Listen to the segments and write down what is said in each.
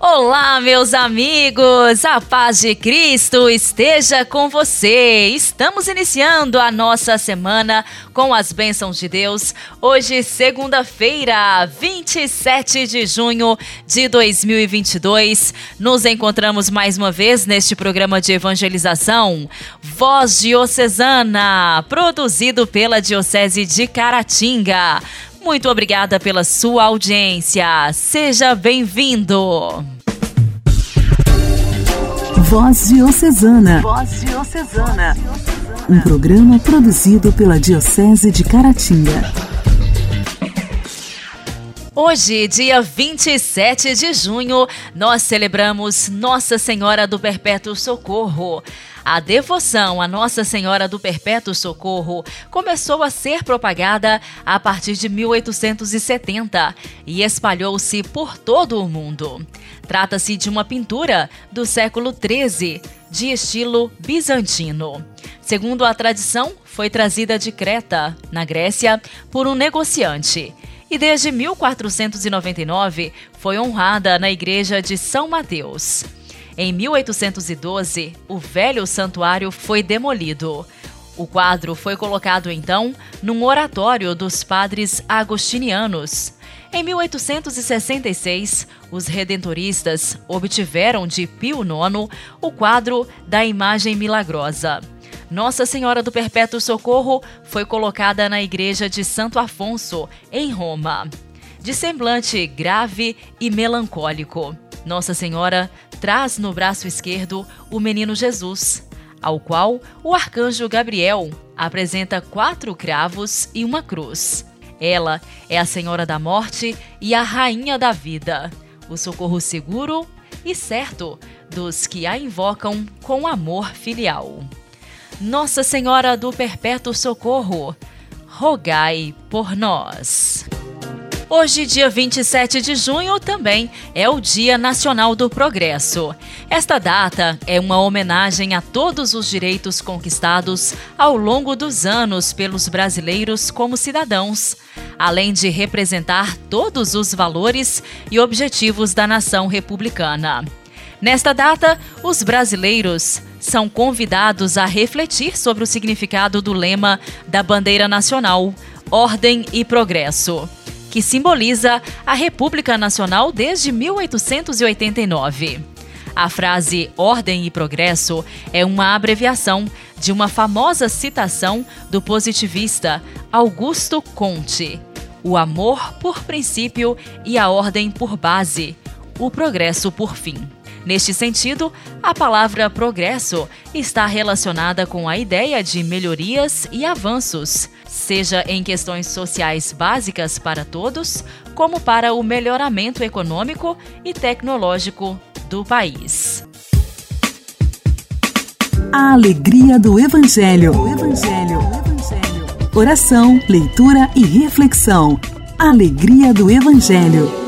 Olá, meus amigos! A paz de Cristo esteja com você! Estamos iniciando a nossa semana com as bênçãos de Deus. Hoje, segunda-feira, 27 de junho de 2022. Nos encontramos mais uma vez neste programa de evangelização Voz Diocesana, produzido pela Diocese de Caratinga. Muito obrigada pela sua audiência. Seja bem-vindo. Voz Diocesana. Voz Diocesana. Um programa produzido pela Diocese de Caratinga. Hoje, dia 27 de junho, nós celebramos Nossa Senhora do Perpétuo Socorro. A devoção a Nossa Senhora do Perpétuo Socorro começou a ser propagada a partir de 1870 e espalhou-se por todo o mundo. Trata-se de uma pintura do século XIII, de estilo bizantino. Segundo a tradição, foi trazida de Creta, na Grécia, por um negociante e desde 1499 foi honrada na igreja de São Mateus. Em 1812, o velho santuário foi demolido. O quadro foi colocado então num oratório dos padres agostinianos. Em 1866, os redentoristas obtiveram de Pio IX o quadro da Imagem Milagrosa. Nossa Senhora do Perpétuo Socorro foi colocada na igreja de Santo Afonso, em Roma. De semblante grave e melancólico. Nossa Senhora traz no braço esquerdo o menino Jesus, ao qual o arcanjo Gabriel apresenta quatro cravos e uma cruz. Ela é a Senhora da Morte e a Rainha da Vida, o socorro seguro e certo dos que a invocam com amor filial. Nossa Senhora do Perpétuo Socorro, rogai por nós. Hoje, dia 27 de junho, também é o Dia Nacional do Progresso. Esta data é uma homenagem a todos os direitos conquistados ao longo dos anos pelos brasileiros como cidadãos, além de representar todos os valores e objetivos da nação republicana. Nesta data, os brasileiros são convidados a refletir sobre o significado do lema da bandeira nacional, Ordem e Progresso que simboliza a República Nacional desde 1889. A frase Ordem e Progresso é uma abreviação de uma famosa citação do positivista Augusto Conte: O amor por princípio e a ordem por base, o progresso por fim. Neste sentido, a palavra progresso está relacionada com a ideia de melhorias e avanços, seja em questões sociais básicas para todos, como para o melhoramento econômico e tecnológico do país. A alegria do Evangelho. Evangelho. Evangelho. Oração, leitura e reflexão. Alegria do Evangelho.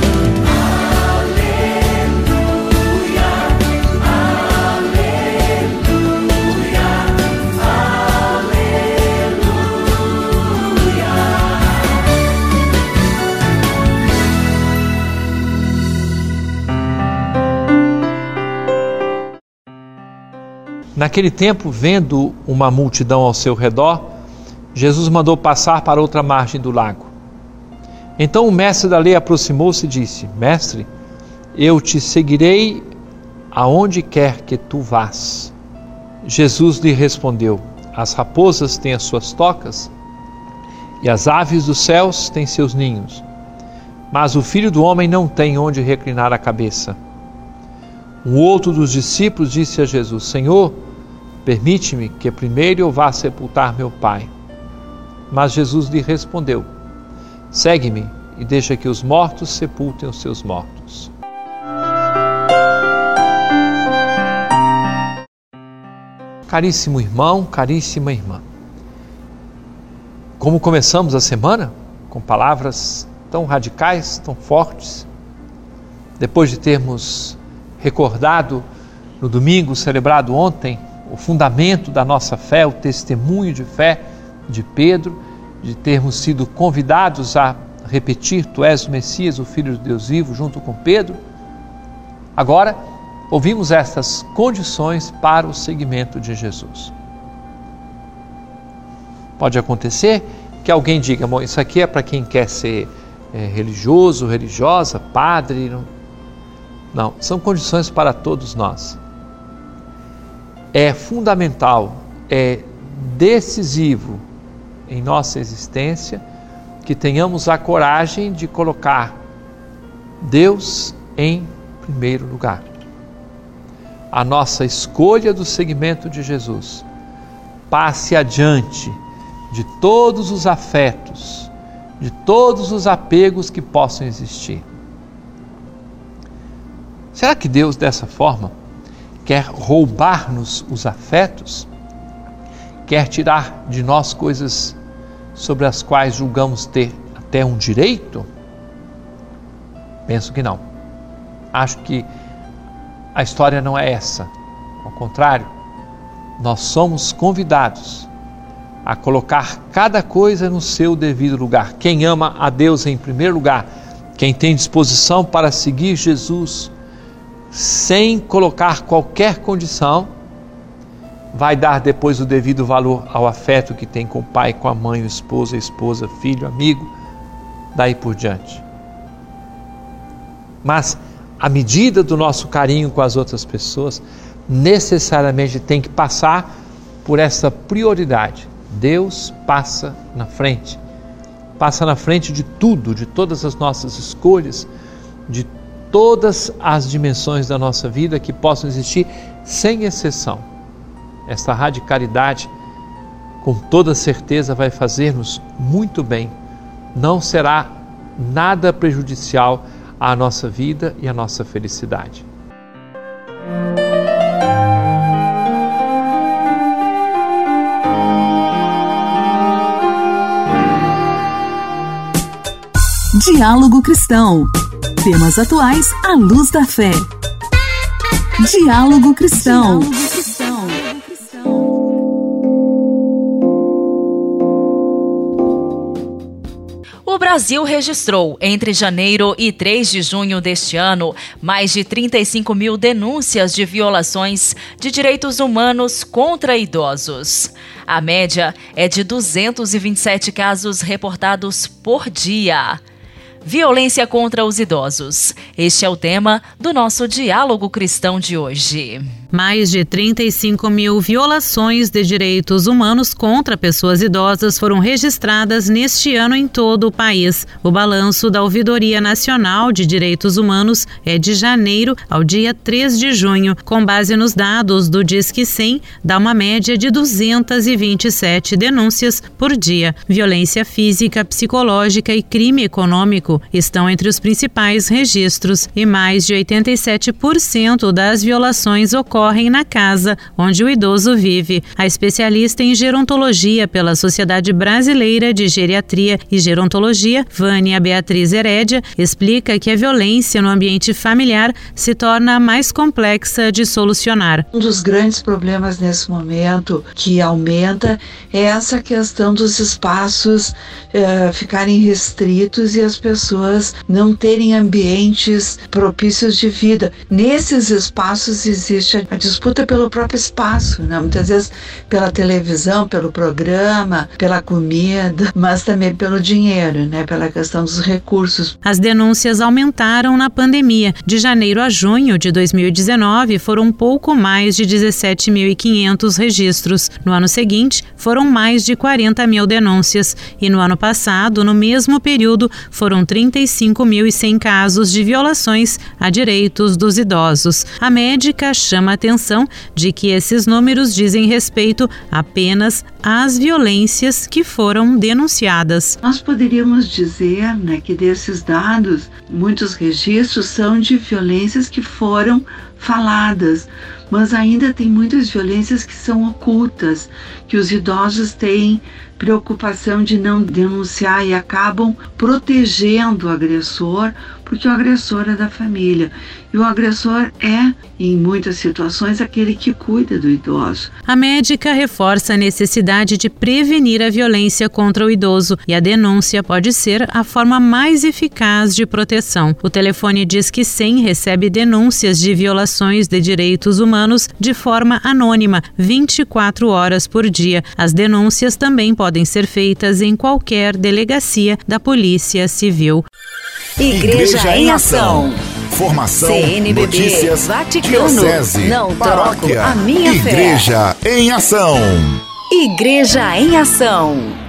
Naquele tempo, vendo uma multidão ao seu redor, Jesus mandou passar para outra margem do lago. Então o mestre da lei aproximou-se e disse: Mestre, eu te seguirei aonde quer que tu vás. Jesus lhe respondeu: As raposas têm as suas tocas e as aves dos céus têm seus ninhos, mas o filho do homem não tem onde reclinar a cabeça. Um outro dos discípulos disse a Jesus: Senhor, Permite-me que primeiro eu vá sepultar meu pai. Mas Jesus lhe respondeu: Segue-me e deixa que os mortos sepultem os seus mortos. Caríssimo irmão, caríssima irmã, como começamos a semana? com palavras tão radicais, tão fortes, depois de termos recordado no domingo celebrado ontem o fundamento da nossa fé, o testemunho de fé de Pedro, de termos sido convidados a repetir: Tu és o Messias, o Filho de Deus vivo, junto com Pedro. Agora, ouvimos estas condições para o seguimento de Jesus. Pode acontecer que alguém diga: Bom, isso aqui é para quem quer ser é, religioso, religiosa, padre. Não. não, são condições para todos nós. É fundamental, é decisivo em nossa existência que tenhamos a coragem de colocar Deus em primeiro lugar. A nossa escolha do seguimento de Jesus passe adiante de todos os afetos, de todos os apegos que possam existir. Será que Deus, dessa forma, quer roubar-nos os afetos? Quer tirar de nós coisas sobre as quais julgamos ter até um direito? Penso que não. Acho que a história não é essa. Ao contrário, nós somos convidados a colocar cada coisa no seu devido lugar. Quem ama a Deus em primeiro lugar, quem tem disposição para seguir Jesus sem colocar qualquer condição, vai dar depois o devido valor ao afeto que tem com o pai, com a mãe, o esposo, a esposa, filho, amigo, daí por diante. Mas a medida do nosso carinho com as outras pessoas necessariamente tem que passar por essa prioridade. Deus passa na frente. Passa na frente de tudo, de todas as nossas escolhas, de todas as dimensões da nossa vida que possam existir, sem exceção esta radicalidade, com toda certeza, vai fazer-nos muito bem. Não será nada prejudicial à nossa vida e à nossa felicidade. Diálogo Cristão. Temas atuais à luz da fé. Diálogo Cristão. Diálogo Brasil registrou, entre janeiro e 3 de junho deste ano, mais de 35 mil denúncias de violações de direitos humanos contra idosos. A média é de 227 casos reportados por dia. Violência contra os idosos. Este é o tema do nosso Diálogo Cristão de hoje. Mais de 35 mil violações de direitos humanos contra pessoas idosas foram registradas neste ano em todo o país. O balanço da Ouvidoria Nacional de Direitos Humanos é de janeiro ao dia 3 de junho. Com base nos dados do Disque 100, dá uma média de 227 denúncias por dia. Violência física, psicológica e crime econômico estão entre os principais registros e mais de 87% das violações ocorrem ocorrem na casa onde o idoso vive. A especialista em gerontologia pela Sociedade Brasileira de Geriatria e Gerontologia, Vânia Beatriz Herédia, explica que a violência no ambiente familiar se torna mais complexa de solucionar. Um dos grandes problemas nesse momento que aumenta é essa questão dos espaços eh, ficarem restritos e as pessoas não terem ambientes propícios de vida. Nesses espaços existe a disputa pelo próprio espaço, né? muitas vezes pela televisão, pelo programa, pela comida, mas também pelo dinheiro, né? pela questão dos recursos. As denúncias aumentaram na pandemia. De janeiro a junho de 2019, foram pouco mais de 17.500 registros. No ano seguinte, foram mais de 40 mil denúncias. E no ano passado, no mesmo período, foram 35.100 casos de violações a direitos dos idosos. A médica chama atenção de que esses números dizem respeito apenas às violências que foram denunciadas. Nós poderíamos dizer né, que desses dados, muitos registros são de violências que foram faladas, mas ainda tem muitas violências que são ocultas, que os idosos têm preocupação de não denunciar e acabam protegendo o agressor, porque o agressor é da família. E o agressor é, em muitas situações, aquele que cuida do idoso. A médica reforça a necessidade de prevenir a violência contra o idoso e a denúncia pode ser a forma mais eficaz de proteção. O telefone diz que 100 recebe denúncias de violações de direitos humanos de forma anônima, 24 horas por dia. As denúncias também podem ser feitas em qualquer delegacia da Polícia Civil. Igreja, Igreja em Ação. Formação, CNBB, notícias, Vaticano, diocese, não paróquia, a minha Igreja fé. em Ação. Igreja em Ação.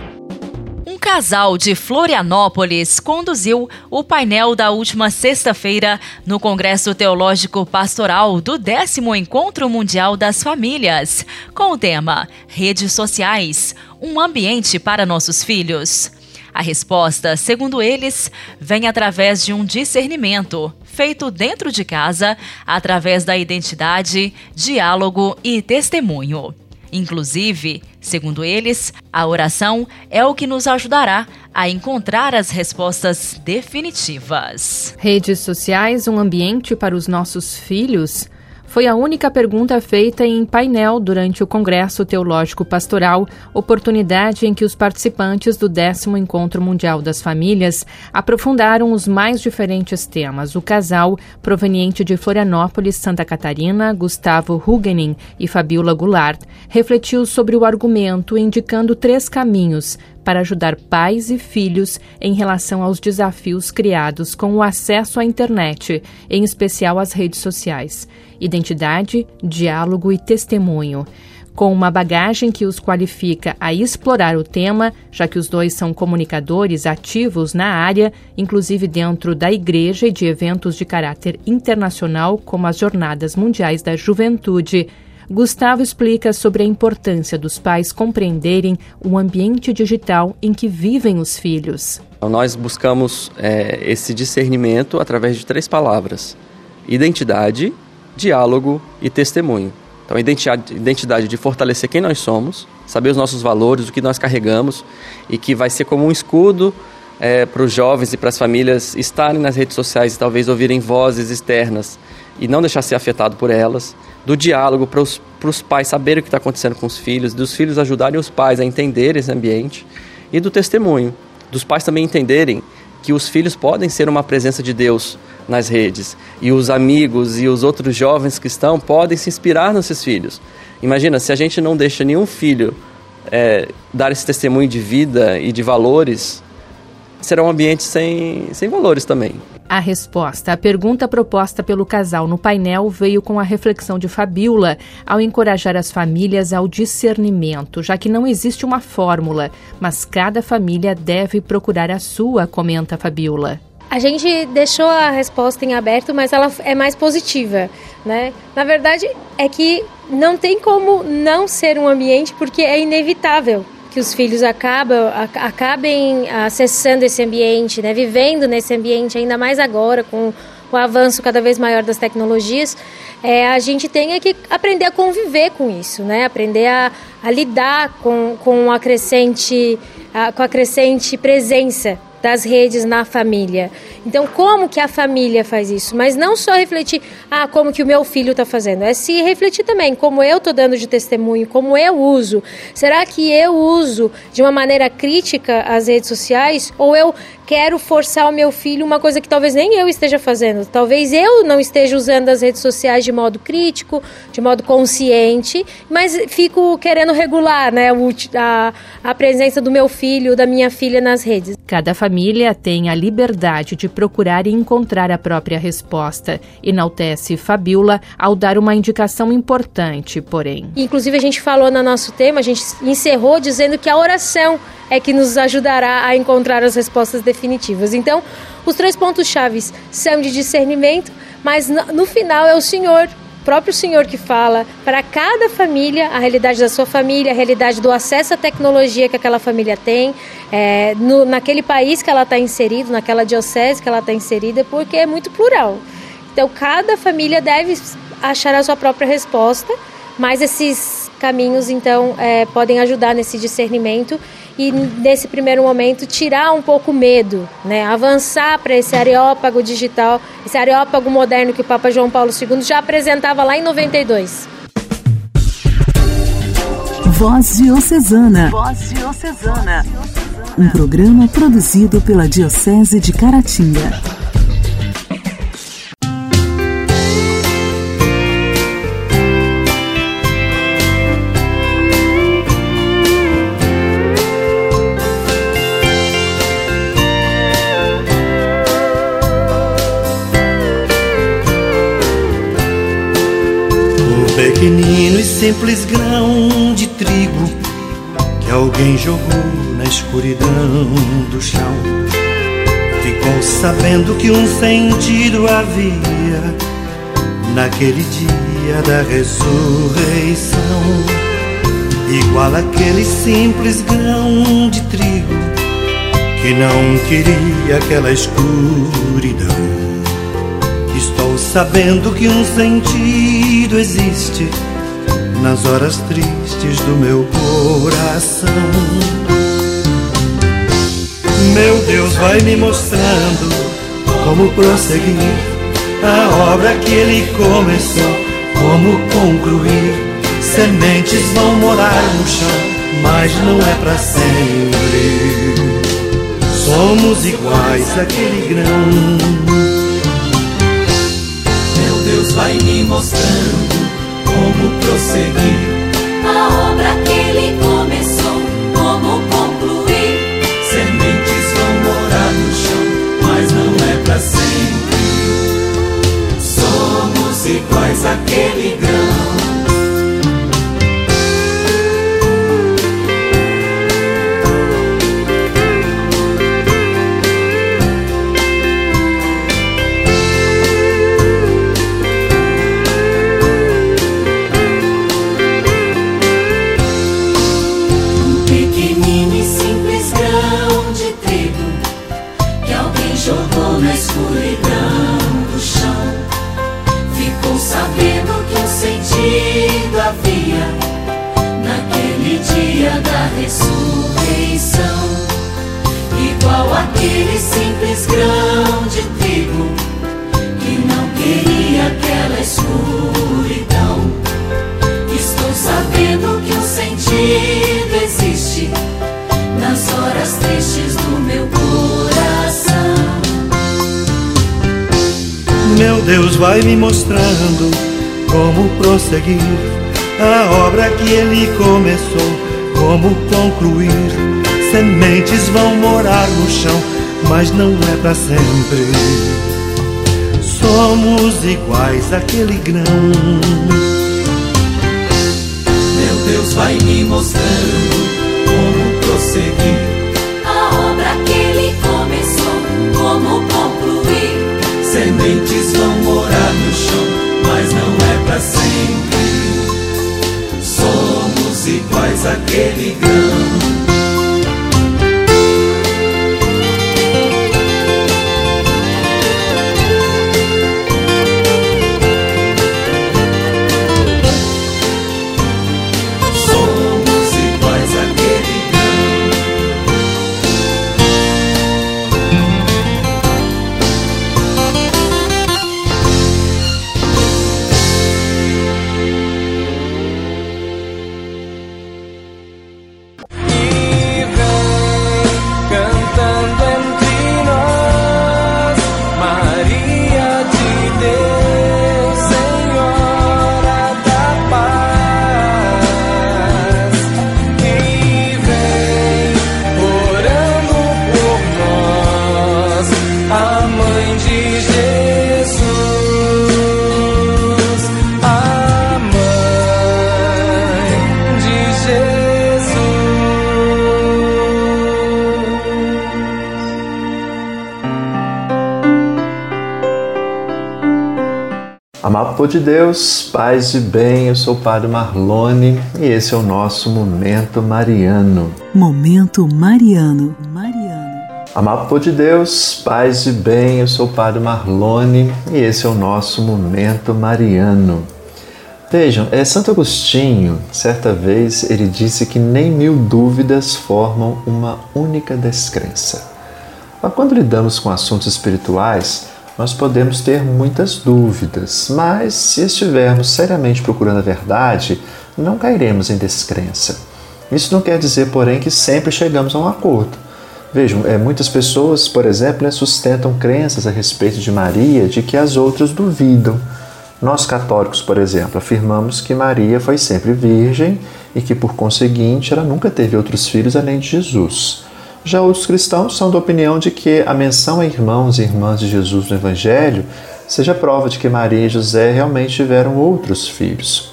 Casal de Florianópolis conduziu o painel da última sexta-feira no Congresso Teológico Pastoral do 10 Encontro Mundial das Famílias, com o tema Redes Sociais um ambiente para nossos filhos. A resposta, segundo eles, vem através de um discernimento feito dentro de casa, através da identidade, diálogo e testemunho. Inclusive, segundo eles, a oração é o que nos ajudará a encontrar as respostas definitivas. Redes sociais, um ambiente para os nossos filhos? Foi a única pergunta feita em painel durante o Congresso Teológico Pastoral, oportunidade em que os participantes do décimo Encontro Mundial das Famílias aprofundaram os mais diferentes temas. O casal, proveniente de Florianópolis, Santa Catarina, Gustavo Hugenin e Fabiola Goulart, refletiu sobre o argumento indicando três caminhos para ajudar pais e filhos em relação aos desafios criados com o acesso à internet, em especial às redes sociais. Identidade, diálogo e testemunho com uma bagagem que os qualifica a explorar o tema, já que os dois são comunicadores ativos na área, inclusive dentro da igreja e de eventos de caráter internacional, como as Jornadas Mundiais da Juventude. Gustavo explica sobre a importância dos pais compreenderem o ambiente digital em que vivem os filhos. Então, nós buscamos é, esse discernimento através de três palavras: identidade, diálogo e testemunho. Então, identidade, identidade de fortalecer quem nós somos, saber os nossos valores, o que nós carregamos e que vai ser como um escudo é, para os jovens e para as famílias estarem nas redes sociais e talvez ouvirem vozes externas e não deixar ser afetado por elas do diálogo para os pais saberem o que está acontecendo com os filhos, dos filhos ajudarem os pais a entender esse ambiente e do testemunho, dos pais também entenderem que os filhos podem ser uma presença de Deus nas redes e os amigos e os outros jovens que estão podem se inspirar nesses filhos. Imagina se a gente não deixa nenhum filho é, dar esse testemunho de vida e de valores, será um ambiente sem, sem valores também. A resposta à pergunta proposta pelo casal no painel veio com a reflexão de Fabiola ao encorajar as famílias ao discernimento, já que não existe uma fórmula, mas cada família deve procurar a sua, comenta Fabiola. A gente deixou a resposta em aberto, mas ela é mais positiva, né? Na verdade, é que não tem como não ser um ambiente porque é inevitável que os filhos acabam, acabem acessando esse ambiente, né, vivendo nesse ambiente, ainda mais agora com o avanço cada vez maior das tecnologias, é, a gente tem é que aprender a conviver com isso, né? aprender a, a lidar com, com, a crescente, a, com a crescente presença das redes na família. Então, como que a família faz isso? Mas não só refletir, ah, como que o meu filho está fazendo, é se refletir também como eu estou dando de testemunho, como eu uso. Será que eu uso de uma maneira crítica as redes sociais ou eu quero forçar o meu filho uma coisa que talvez nem eu esteja fazendo. Talvez eu não esteja usando as redes sociais de modo crítico, de modo consciente, mas fico querendo regular né, a, a presença do meu filho, da minha filha nas redes. Cada família tem a liberdade de procurar e encontrar a própria resposta. Enaltece Fabiola ao dar uma indicação importante, porém. Inclusive, a gente falou no nosso tema, a gente encerrou dizendo que a oração é que nos ajudará a encontrar as respostas definitivas. Então, os três pontos chaves são de discernimento, mas no final é o Senhor próprio Senhor que fala para cada família a realidade da sua família, a realidade do acesso à tecnologia que aquela família tem, é, no, naquele país que ela está inserida, naquela diocese que ela está inserida, porque é muito plural. Então, cada família deve achar a sua própria resposta, mas esses caminhos então é, podem ajudar nesse discernimento e nesse primeiro momento tirar um pouco o medo, né? avançar para esse areópago digital, esse areópago moderno que o Papa João Paulo II já apresentava lá em 92. Voz Diocesana. Voz Diocesana. Um programa produzido pela Diocese de Caratinga. Simples grão de trigo que alguém jogou na escuridão do chão. Ficou sabendo que um sentido havia naquele dia da ressurreição, igual aquele simples grão de trigo que não queria aquela escuridão. Estou sabendo que um sentido existe nas horas tristes do meu coração. Meu Deus vai me mostrando como prosseguir a obra que Ele começou, como concluir. Sementes vão morar no chão, mas não é para sempre. Somos iguais àquele grão. Deus vai me mostrando como prosseguir a obra que Ele começou, como concluir. Sementes vão morar no chão, mas não é para sempre. Somos iguais àquele grão. Deus vai me mostrando como prosseguir a obra que Ele começou, como concluir. Sementes vão morar no chão, mas não é para sempre. Somos iguais àquele grão. Meu Deus vai me mostrando como prosseguir a obra que Ele começou, como concluir Sementes vão morar no chão, mas não é para sempre. Somos iguais àquele grão. Amado de Deus, paz e bem, eu sou o Padre Marlone e esse é o nosso Momento Mariano. Momento Mariano. Mariano. Amado de Deus, paz e bem, eu sou o Padre Marlone e esse é o nosso Momento Mariano. Vejam, é Santo Agostinho, certa vez, ele disse que nem mil dúvidas formam uma única descrença. Mas quando lidamos com assuntos espirituais, nós podemos ter muitas dúvidas, mas se estivermos seriamente procurando a verdade, não cairemos em descrença. Isso não quer dizer, porém, que sempre chegamos a um acordo. Vejam, é, muitas pessoas, por exemplo, sustentam crenças a respeito de Maria de que as outras duvidam. Nós católicos, por exemplo, afirmamos que Maria foi sempre virgem e que, por conseguinte, ela nunca teve outros filhos além de Jesus. Já outros cristãos são da opinião de que a menção a irmãos e irmãs de Jesus no Evangelho seja prova de que Maria e José realmente tiveram outros filhos.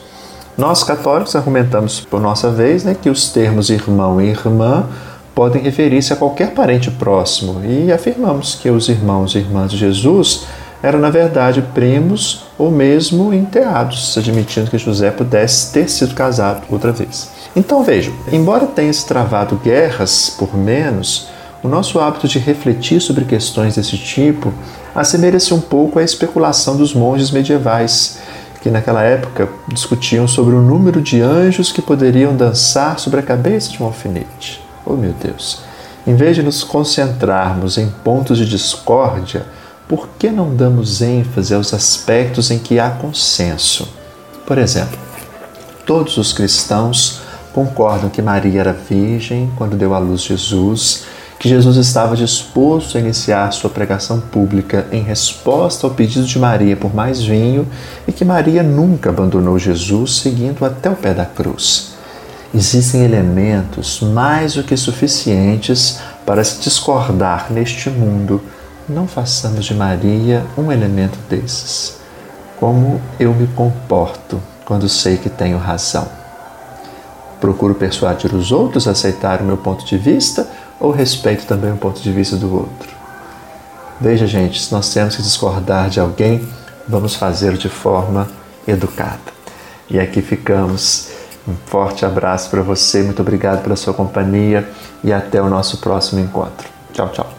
Nós católicos argumentamos por nossa vez né, que os termos irmão e irmã podem referir-se a qualquer parente próximo e afirmamos que os irmãos e irmãs de Jesus eram, na verdade, primos ou mesmo enteados, admitindo que José pudesse ter sido casado outra vez. Então vejam, embora tenha se travado guerras por menos, o nosso hábito de refletir sobre questões desse tipo assemelha-se um pouco à especulação dos monges medievais, que naquela época discutiam sobre o número de anjos que poderiam dançar sobre a cabeça de um alfinete. Oh meu Deus! Em vez de nos concentrarmos em pontos de discórdia, por que não damos ênfase aos aspectos em que há consenso? Por exemplo, todos os cristãos concordam que Maria era virgem quando deu à luz Jesus, que Jesus estava disposto a iniciar sua pregação pública em resposta ao pedido de Maria por mais vinho e que Maria nunca abandonou Jesus, seguindo até o pé da cruz. Existem elementos mais do que suficientes para se discordar neste mundo. Não façamos de Maria um elemento desses. Como eu me comporto quando sei que tenho razão? Procuro persuadir os outros a aceitar o meu ponto de vista ou respeito também o ponto de vista do outro? Veja, gente, se nós temos que discordar de alguém, vamos fazê-lo de forma educada. E aqui ficamos. Um forte abraço para você, muito obrigado pela sua companhia e até o nosso próximo encontro. Tchau, tchau.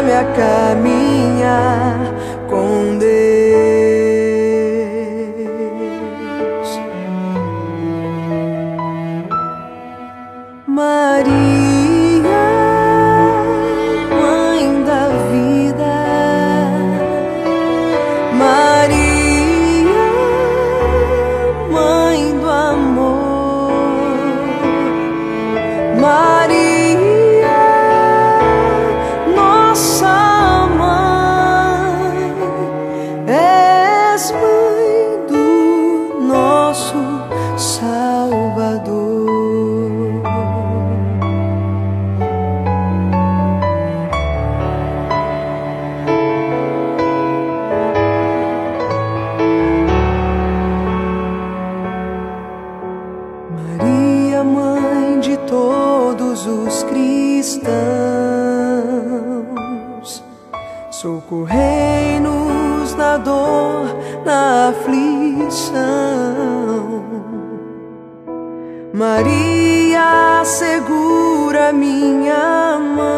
amor. coração. Maria segura minha mão.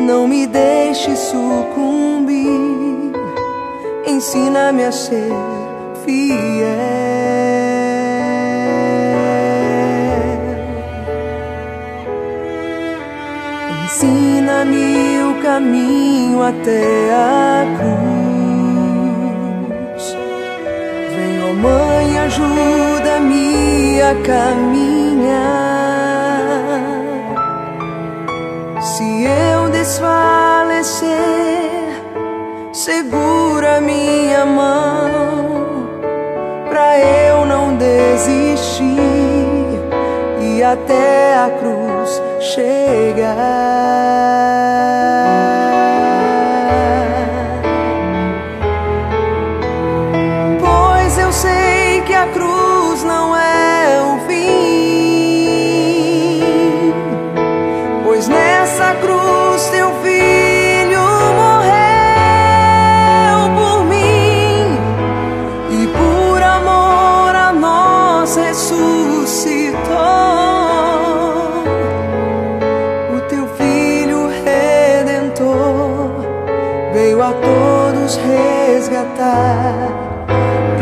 Não me deixe sucumbir. Ensina-me a ser fiel. Ensina-me o caminho até a cruz. mãe, ajuda-me a caminhar. Se eu desfalecer, segura minha mão, pra eu não desistir e até a cruz chegar.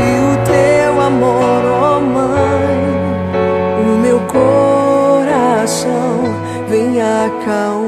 e o teu amor, ó oh mãe, o meu coração vem acalmar.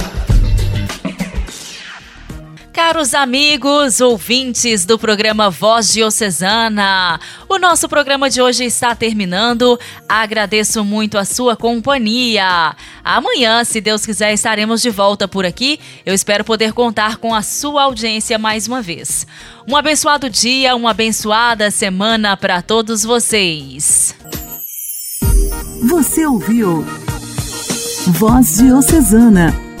Caros amigos, ouvintes do programa Voz Diocesana, o nosso programa de hoje está terminando. Agradeço muito a sua companhia. Amanhã, se Deus quiser, estaremos de volta por aqui. Eu espero poder contar com a sua audiência mais uma vez. Um abençoado dia, uma abençoada semana para todos vocês. Você ouviu Voz Diocesana,